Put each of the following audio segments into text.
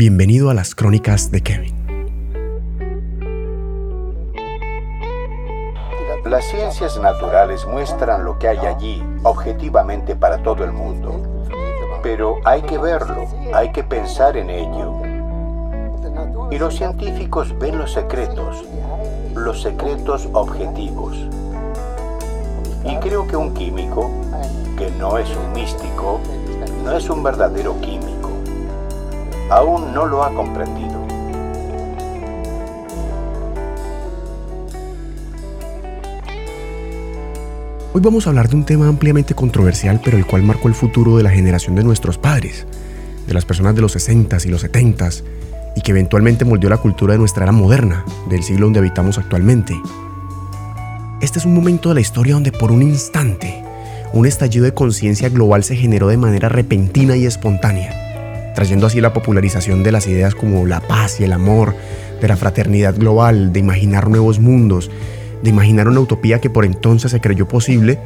Bienvenido a las crónicas de Kevin. Las ciencias naturales muestran lo que hay allí objetivamente para todo el mundo, pero hay que verlo, hay que pensar en ello. Y los científicos ven los secretos, los secretos objetivos. Y creo que un químico, que no es un místico, no es un verdadero químico. Aún no lo ha comprendido. Hoy vamos a hablar de un tema ampliamente controversial, pero el cual marcó el futuro de la generación de nuestros padres, de las personas de los 60s y los 70s, y que eventualmente moldeó la cultura de nuestra era moderna, del siglo donde habitamos actualmente. Este es un momento de la historia donde por un instante un estallido de conciencia global se generó de manera repentina y espontánea, trayendo así la popularización de las ideas como la paz y el amor, de la fraternidad global, de imaginar nuevos mundos, de imaginar una utopía que por entonces se creyó posible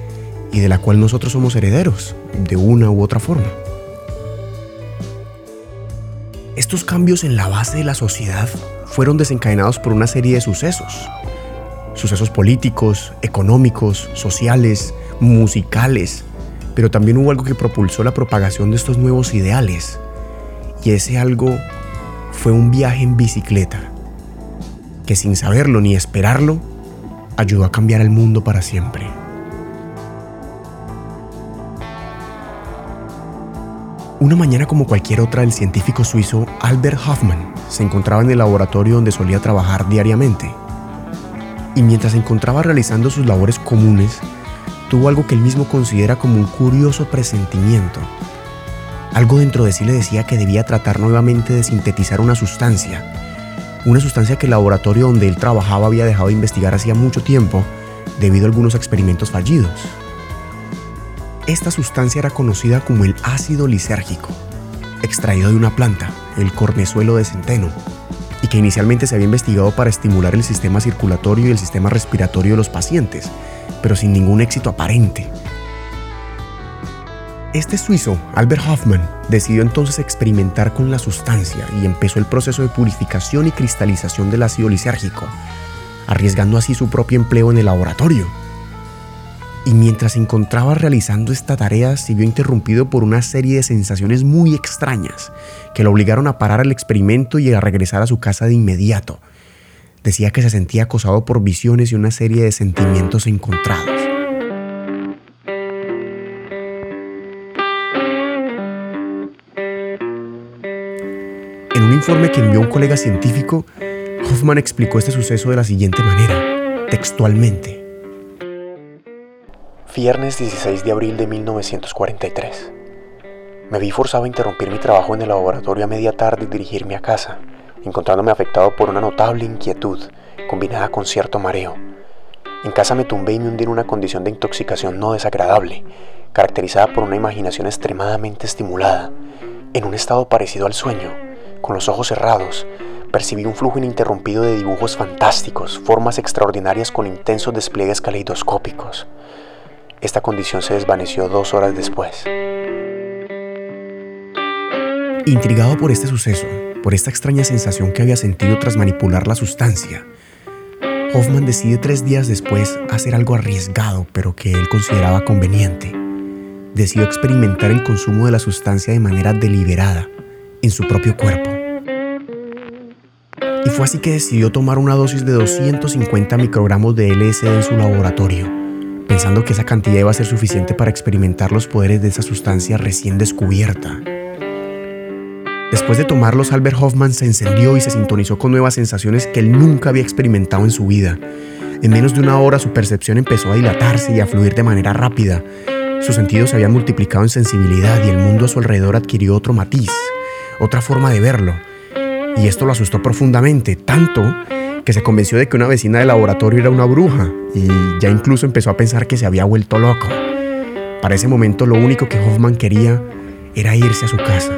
y de la cual nosotros somos herederos, de una u otra forma. Estos cambios en la base de la sociedad fueron desencadenados por una serie de sucesos. Sucesos políticos, económicos, sociales, musicales, pero también hubo algo que propulsó la propagación de estos nuevos ideales. Y ese algo fue un viaje en bicicleta, que sin saberlo ni esperarlo, ayudó a cambiar el mundo para siempre. Una mañana como cualquier otra, el científico suizo Albert Hoffmann se encontraba en el laboratorio donde solía trabajar diariamente. Y mientras se encontraba realizando sus labores comunes, tuvo algo que él mismo considera como un curioso presentimiento. Algo dentro de sí le decía que debía tratar nuevamente de sintetizar una sustancia, una sustancia que el laboratorio donde él trabajaba había dejado de investigar hacía mucho tiempo debido a algunos experimentos fallidos. Esta sustancia era conocida como el ácido lisérgico, extraído de una planta, el cornezuelo de centeno, y que inicialmente se había investigado para estimular el sistema circulatorio y el sistema respiratorio de los pacientes, pero sin ningún éxito aparente. Este suizo, Albert Hoffmann, decidió entonces experimentar con la sustancia y empezó el proceso de purificación y cristalización del ácido lisérgico, arriesgando así su propio empleo en el laboratorio. Y mientras se encontraba realizando esta tarea, se vio interrumpido por una serie de sensaciones muy extrañas que lo obligaron a parar el experimento y a regresar a su casa de inmediato. Decía que se sentía acosado por visiones y una serie de sentimientos encontrados. Informe que envió un colega científico, Hoffman explicó este suceso de la siguiente manera, textualmente. Viernes 16 de abril de 1943. Me vi forzado a interrumpir mi trabajo en el laboratorio a media tarde y dirigirme a casa, encontrándome afectado por una notable inquietud combinada con cierto mareo. En casa me tumbé y me hundí en una condición de intoxicación no desagradable, caracterizada por una imaginación extremadamente estimulada, en un estado parecido al sueño con los ojos cerrados, percibí un flujo ininterrumpido de dibujos fantásticos, formas extraordinarias con intensos despliegues caleidoscópicos. Esta condición se desvaneció dos horas después. Intrigado por este suceso, por esta extraña sensación que había sentido tras manipular la sustancia, Hoffman decide tres días después hacer algo arriesgado, pero que él consideraba conveniente. Decidió experimentar el consumo de la sustancia de manera deliberada, en su propio cuerpo. Y fue así que decidió tomar una dosis de 250 microgramos de LSD en su laboratorio, pensando que esa cantidad iba a ser suficiente para experimentar los poderes de esa sustancia recién descubierta. Después de tomarlos, Albert Hoffman se encendió y se sintonizó con nuevas sensaciones que él nunca había experimentado en su vida. En menos de una hora su percepción empezó a dilatarse y a fluir de manera rápida. Sus sentidos se habían multiplicado en sensibilidad y el mundo a su alrededor adquirió otro matiz, otra forma de verlo. Y esto lo asustó profundamente, tanto que se convenció de que una vecina del laboratorio era una bruja y ya incluso empezó a pensar que se había vuelto loco. Para ese momento lo único que Hoffman quería era irse a su casa.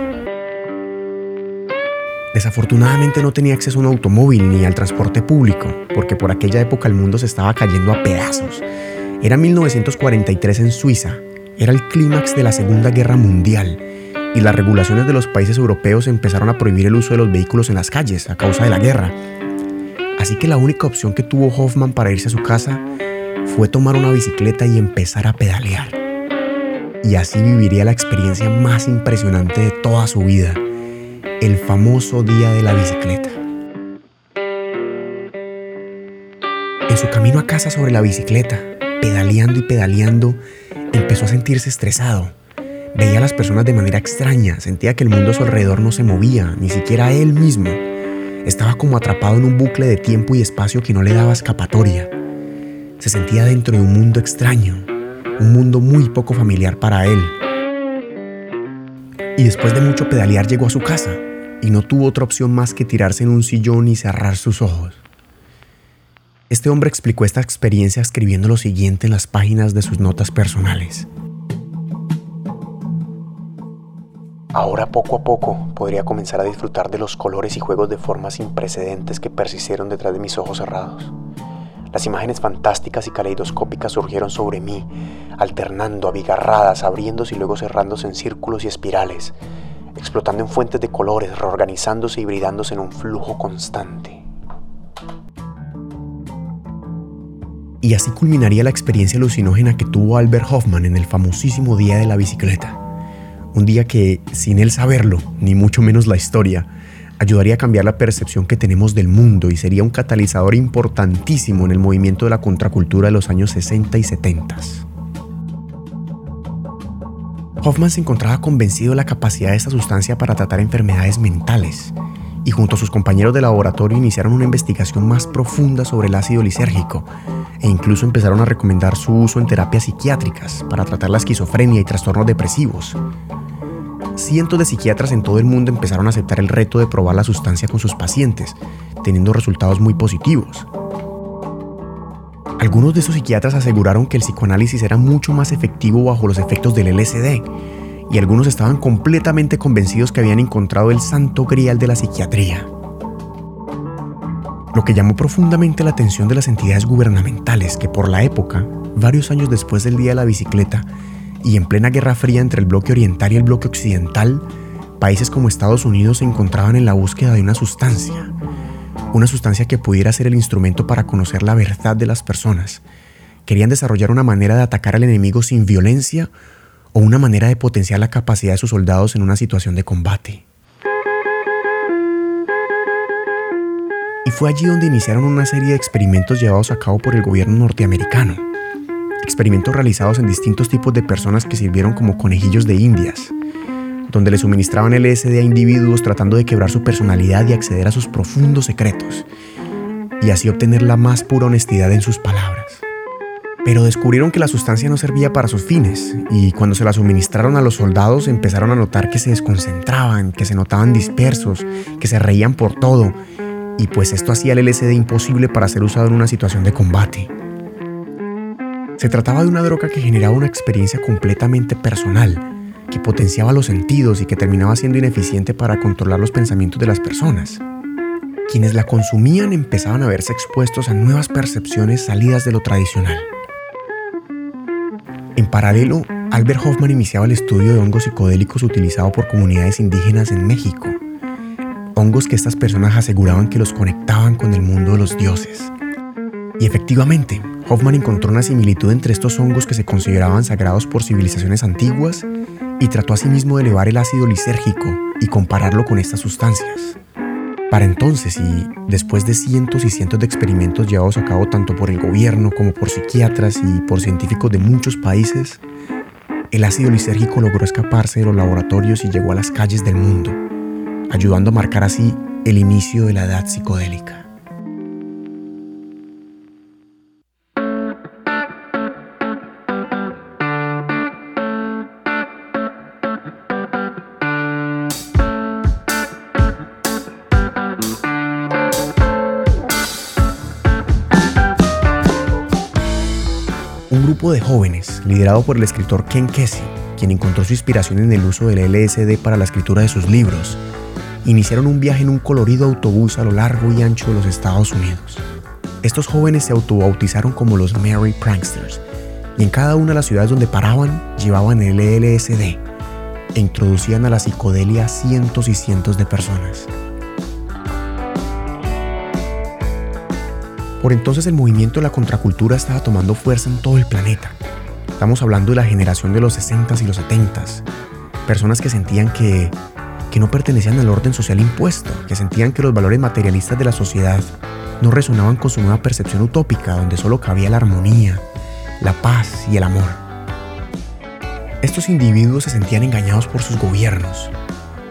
Desafortunadamente no tenía acceso a un automóvil ni al transporte público, porque por aquella época el mundo se estaba cayendo a pedazos. Era 1943 en Suiza, era el clímax de la Segunda Guerra Mundial y las regulaciones de los países europeos empezaron a prohibir el uso de los vehículos en las calles a causa de la guerra. Así que la única opción que tuvo Hoffman para irse a su casa fue tomar una bicicleta y empezar a pedalear. Y así viviría la experiencia más impresionante de toda su vida, el famoso día de la bicicleta. En su camino a casa sobre la bicicleta, pedaleando y pedaleando, empezó a sentirse estresado. Veía a las personas de manera extraña, sentía que el mundo a su alrededor no se movía, ni siquiera él mismo. Estaba como atrapado en un bucle de tiempo y espacio que no le daba escapatoria. Se sentía dentro de un mundo extraño, un mundo muy poco familiar para él. Y después de mucho pedalear llegó a su casa y no tuvo otra opción más que tirarse en un sillón y cerrar sus ojos. Este hombre explicó esta experiencia escribiendo lo siguiente en las páginas de sus notas personales. Ahora poco a poco podría comenzar a disfrutar de los colores y juegos de formas sin precedentes que persistieron detrás de mis ojos cerrados. Las imágenes fantásticas y caleidoscópicas surgieron sobre mí, alternando, abigarradas, abriéndose y luego cerrándose en círculos y espirales, explotando en fuentes de colores, reorganizándose y bridándose en un flujo constante. Y así culminaría la experiencia alucinógena que tuvo Albert Hoffman en el famosísimo Día de la Bicicleta. Un día que, sin él saberlo, ni mucho menos la historia, ayudaría a cambiar la percepción que tenemos del mundo y sería un catalizador importantísimo en el movimiento de la contracultura de los años 60 y 70. Hoffman se encontraba convencido de la capacidad de esta sustancia para tratar enfermedades mentales y junto a sus compañeros de laboratorio iniciaron una investigación más profunda sobre el ácido lisérgico e incluso empezaron a recomendar su uso en terapias psiquiátricas para tratar la esquizofrenia y trastornos depresivos. Cientos de psiquiatras en todo el mundo empezaron a aceptar el reto de probar la sustancia con sus pacientes, teniendo resultados muy positivos. Algunos de esos psiquiatras aseguraron que el psicoanálisis era mucho más efectivo bajo los efectos del LSD, y algunos estaban completamente convencidos que habían encontrado el santo grial de la psiquiatría. Lo que llamó profundamente la atención de las entidades gubernamentales que por la época, varios años después del Día de la Bicicleta, y en plena Guerra Fría entre el bloque oriental y el bloque occidental, países como Estados Unidos se encontraban en la búsqueda de una sustancia, una sustancia que pudiera ser el instrumento para conocer la verdad de las personas. Querían desarrollar una manera de atacar al enemigo sin violencia o una manera de potenciar la capacidad de sus soldados en una situación de combate. Y fue allí donde iniciaron una serie de experimentos llevados a cabo por el gobierno norteamericano. Experimentos realizados en distintos tipos de personas que sirvieron como conejillos de indias, donde le suministraban LSD a individuos tratando de quebrar su personalidad y acceder a sus profundos secretos, y así obtener la más pura honestidad en sus palabras. Pero descubrieron que la sustancia no servía para sus fines y cuando se la suministraron a los soldados empezaron a notar que se desconcentraban, que se notaban dispersos, que se reían por todo y pues esto hacía el LSD imposible para ser usado en una situación de combate. Se trataba de una droga que generaba una experiencia completamente personal, que potenciaba los sentidos y que terminaba siendo ineficiente para controlar los pensamientos de las personas. Quienes la consumían empezaban a verse expuestos a nuevas percepciones salidas de lo tradicional. En paralelo, Albert Hoffman iniciaba el estudio de hongos psicodélicos utilizados por comunidades indígenas en México. Hongos que estas personas aseguraban que los conectaban con el mundo de los dioses. Y efectivamente, Hoffman encontró una similitud entre estos hongos que se consideraban sagrados por civilizaciones antiguas y trató asimismo de elevar el ácido lisérgico y compararlo con estas sustancias. Para entonces, y después de cientos y cientos de experimentos llevados a cabo tanto por el gobierno como por psiquiatras y por científicos de muchos países, el ácido lisérgico logró escaparse de los laboratorios y llegó a las calles del mundo, ayudando a marcar así el inicio de la edad psicodélica. De jóvenes, liderado por el escritor Ken Kesey, quien encontró su inspiración en el uso del LSD para la escritura de sus libros, iniciaron un viaje en un colorido autobús a lo largo y ancho de los Estados Unidos. Estos jóvenes se autobautizaron como los Mary Pranksters, y en cada una de las ciudades donde paraban llevaban el LSD, e introducían a la psicodelia cientos y cientos de personas. Por entonces el movimiento de la contracultura estaba tomando fuerza en todo el planeta. Estamos hablando de la generación de los 60s y los 70s. Personas que sentían que, que no pertenecían al orden social impuesto, que sentían que los valores materialistas de la sociedad no resonaban con su nueva percepción utópica donde solo cabía la armonía, la paz y el amor. Estos individuos se sentían engañados por sus gobiernos.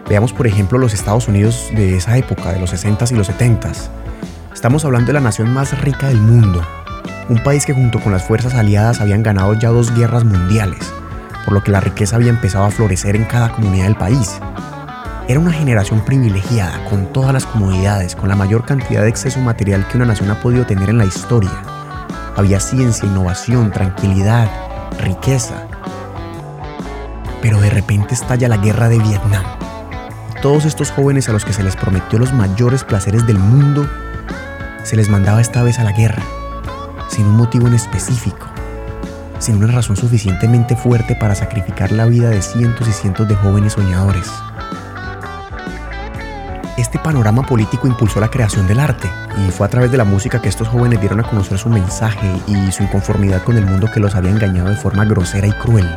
Veamos por ejemplo los Estados Unidos de esa época, de los 60s y los 70s Estamos hablando de la nación más rica del mundo, un país que junto con las fuerzas aliadas habían ganado ya dos guerras mundiales, por lo que la riqueza había empezado a florecer en cada comunidad del país. Era una generación privilegiada, con todas las comodidades, con la mayor cantidad de exceso material que una nación ha podido tener en la historia. Había ciencia, innovación, tranquilidad, riqueza. Pero de repente estalla la guerra de Vietnam. Todos estos jóvenes a los que se les prometió los mayores placeres del mundo se les mandaba esta vez a la guerra, sin un motivo en específico, sin una razón suficientemente fuerte para sacrificar la vida de cientos y cientos de jóvenes soñadores. Este panorama político impulsó la creación del arte y fue a través de la música que estos jóvenes dieron a conocer su mensaje y su inconformidad con el mundo que los había engañado de forma grosera y cruel.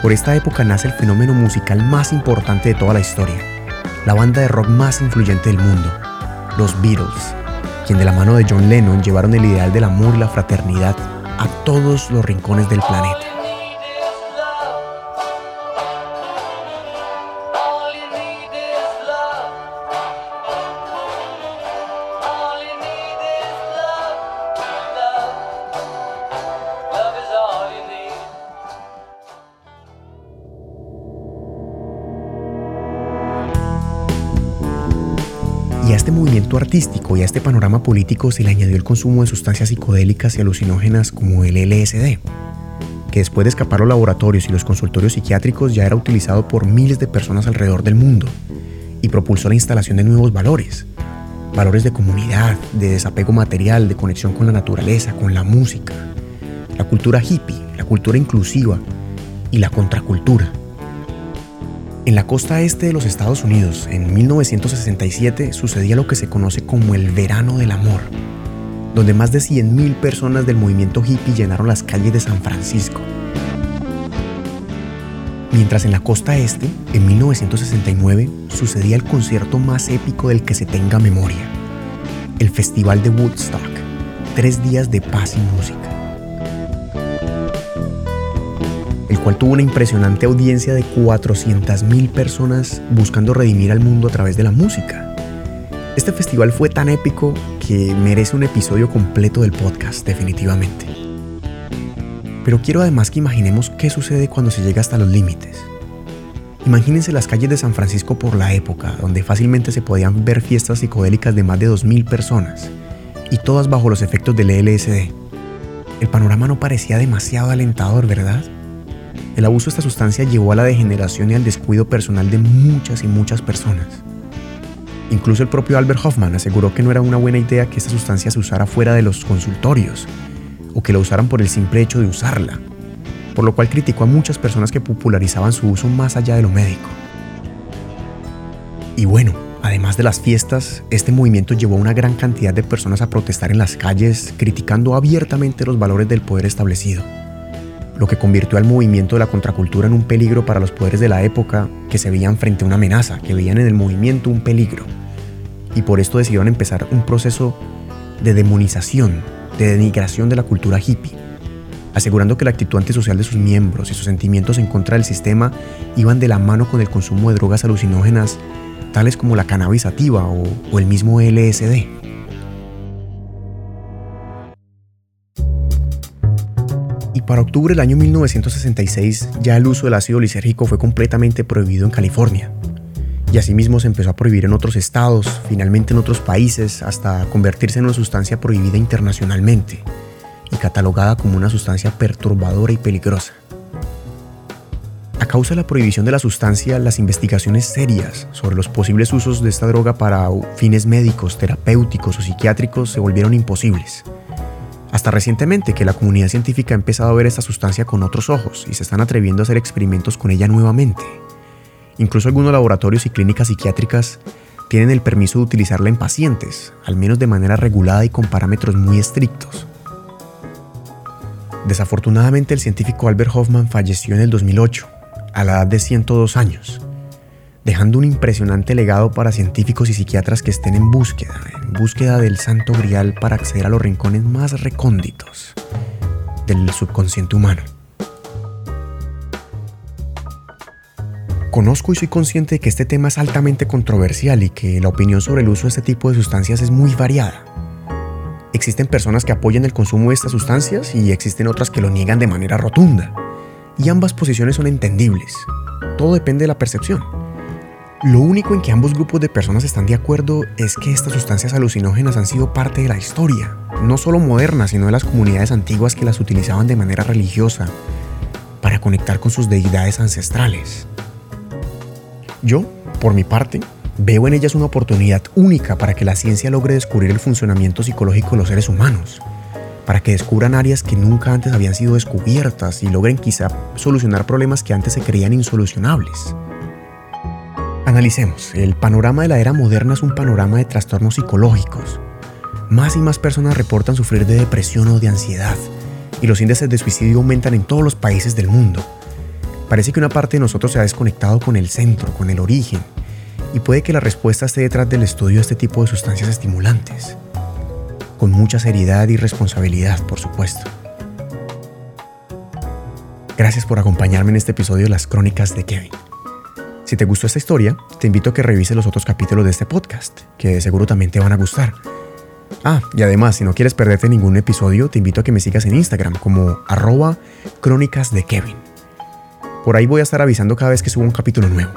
Por esta época nace el fenómeno musical más importante de toda la historia, la banda de rock más influyente del mundo, los Beatles, quien de la mano de John Lennon llevaron el ideal del amor y la fraternidad a todos los rincones del planeta. Artístico y a este panorama político se le añadió el consumo de sustancias psicodélicas y alucinógenas como el LSD, que después de escapar los laboratorios y los consultorios psiquiátricos ya era utilizado por miles de personas alrededor del mundo y propulsó la instalación de nuevos valores, valores de comunidad, de desapego material, de conexión con la naturaleza, con la música, la cultura hippie, la cultura inclusiva y la contracultura. En la costa este de los Estados Unidos, en 1967, sucedía lo que se conoce como el Verano del Amor, donde más de 100.000 personas del movimiento hippie llenaron las calles de San Francisco. Mientras en la costa este, en 1969, sucedía el concierto más épico del que se tenga memoria, el Festival de Woodstock, tres días de paz y música. El cual tuvo una impresionante audiencia de 400.000 personas buscando redimir al mundo a través de la música. Este festival fue tan épico que merece un episodio completo del podcast, definitivamente. Pero quiero además que imaginemos qué sucede cuando se llega hasta los límites. Imagínense las calles de San Francisco por la época, donde fácilmente se podían ver fiestas psicodélicas de más de 2.000 personas, y todas bajo los efectos del LSD. El panorama no parecía demasiado alentador, ¿verdad? El abuso de esta sustancia llevó a la degeneración y al descuido personal de muchas y muchas personas. Incluso el propio Albert Hoffman aseguró que no era una buena idea que esta sustancia se usara fuera de los consultorios o que la usaran por el simple hecho de usarla, por lo cual criticó a muchas personas que popularizaban su uso más allá de lo médico. Y bueno, además de las fiestas, este movimiento llevó a una gran cantidad de personas a protestar en las calles, criticando abiertamente los valores del poder establecido lo que convirtió al movimiento de la contracultura en un peligro para los poderes de la época que se veían frente a una amenaza, que veían en el movimiento un peligro. Y por esto decidieron empezar un proceso de demonización, de denigración de la cultura hippie, asegurando que la actitud antisocial de sus miembros y sus sentimientos en contra del sistema iban de la mano con el consumo de drogas alucinógenas tales como la cannabis sativa o, o el mismo LSD. Para octubre del año 1966 ya el uso del ácido lisérgico fue completamente prohibido en California. Y asimismo se empezó a prohibir en otros estados, finalmente en otros países, hasta convertirse en una sustancia prohibida internacionalmente y catalogada como una sustancia perturbadora y peligrosa. A causa de la prohibición de la sustancia, las investigaciones serias sobre los posibles usos de esta droga para fines médicos, terapéuticos o psiquiátricos se volvieron imposibles Hasta recientemente que la comunidad científica ha empezado a ver esta sustancia con otros ojos y se están atreviendo a hacer experimentos con ella nuevamente. Incluso algunos laboratorios y clínicas psiquiátricas tienen el permiso de utilizarla en pacientes, al menos de manera regulada y con parámetros muy estrictos. Desafortunadamente el científico Albert Hoffman falleció en el 2008, a la edad de 102 años, dejando un impresionante legado para científicos y psiquiatras que estén en búsqueda, en búsqueda del santo grial para acceder a los rincones más recónditos del subconsciente humano. Conozco y soy consciente de que este tema es altamente controversial y que la opinión sobre el uso de este tipo de sustancias es muy variada. Existen personas que apoyan el consumo de estas sustancias y existen otras que lo niegan de manera rotunda. Y ambas posiciones son entendibles. Todo depende de la percepción. Lo único en que ambos grupos de personas están de acuerdo es que estas sustancias alucinógenas han sido parte de la historia, no solo moderna, sino de las comunidades antiguas que las utilizaban de manera religiosa para conectar con sus deidades ancestrales. Yo, por mi parte, veo en ellas una oportunidad única para que la ciencia logre descubrir el funcionamiento psicológico de los seres humanos, para que descubran áreas que nunca antes habían sido descubiertas y logren quizá solucionar problemas que antes se creían insolucionables. Analicemos, el panorama de la era moderna es un panorama de trastornos psicológicos. Más y más personas reportan sufrir de depresión o de ansiedad, y los índices de suicidio aumentan en todos los países del mundo. Parece que una parte de nosotros se ha desconectado con el centro, con el origen, y puede que la respuesta esté detrás del estudio de este tipo de sustancias estimulantes. Con mucha seriedad y responsabilidad, por supuesto. Gracias por acompañarme en este episodio de las Crónicas de Kevin. Si te gustó esta historia, te invito a que revises los otros capítulos de este podcast, que seguro también te van a gustar. Ah, y además, si no quieres perderte ningún episodio, te invito a que me sigas en Instagram como arroba crónicas de Kevin. Por ahí voy a estar avisando cada vez que subo un capítulo nuevo.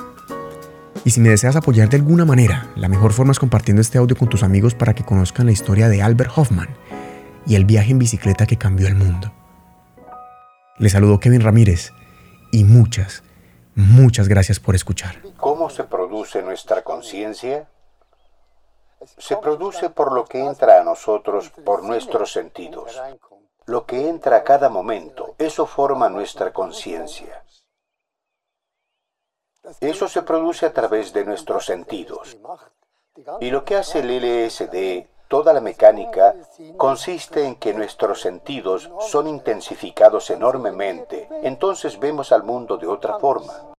Y si me deseas apoyar de alguna manera, la mejor forma es compartiendo este audio con tus amigos para que conozcan la historia de Albert Hoffman y el viaje en bicicleta que cambió el mundo. Les saludo Kevin Ramírez y muchas, muchas gracias por escuchar. ¿Cómo se produce nuestra conciencia? Se produce por lo que entra a nosotros por nuestros sentidos. Lo que entra a cada momento, eso forma nuestra conciencia. Eso se produce a través de nuestros sentidos. Y lo que hace el LSD, toda la mecánica, consiste en que nuestros sentidos son intensificados enormemente. Entonces vemos al mundo de otra forma.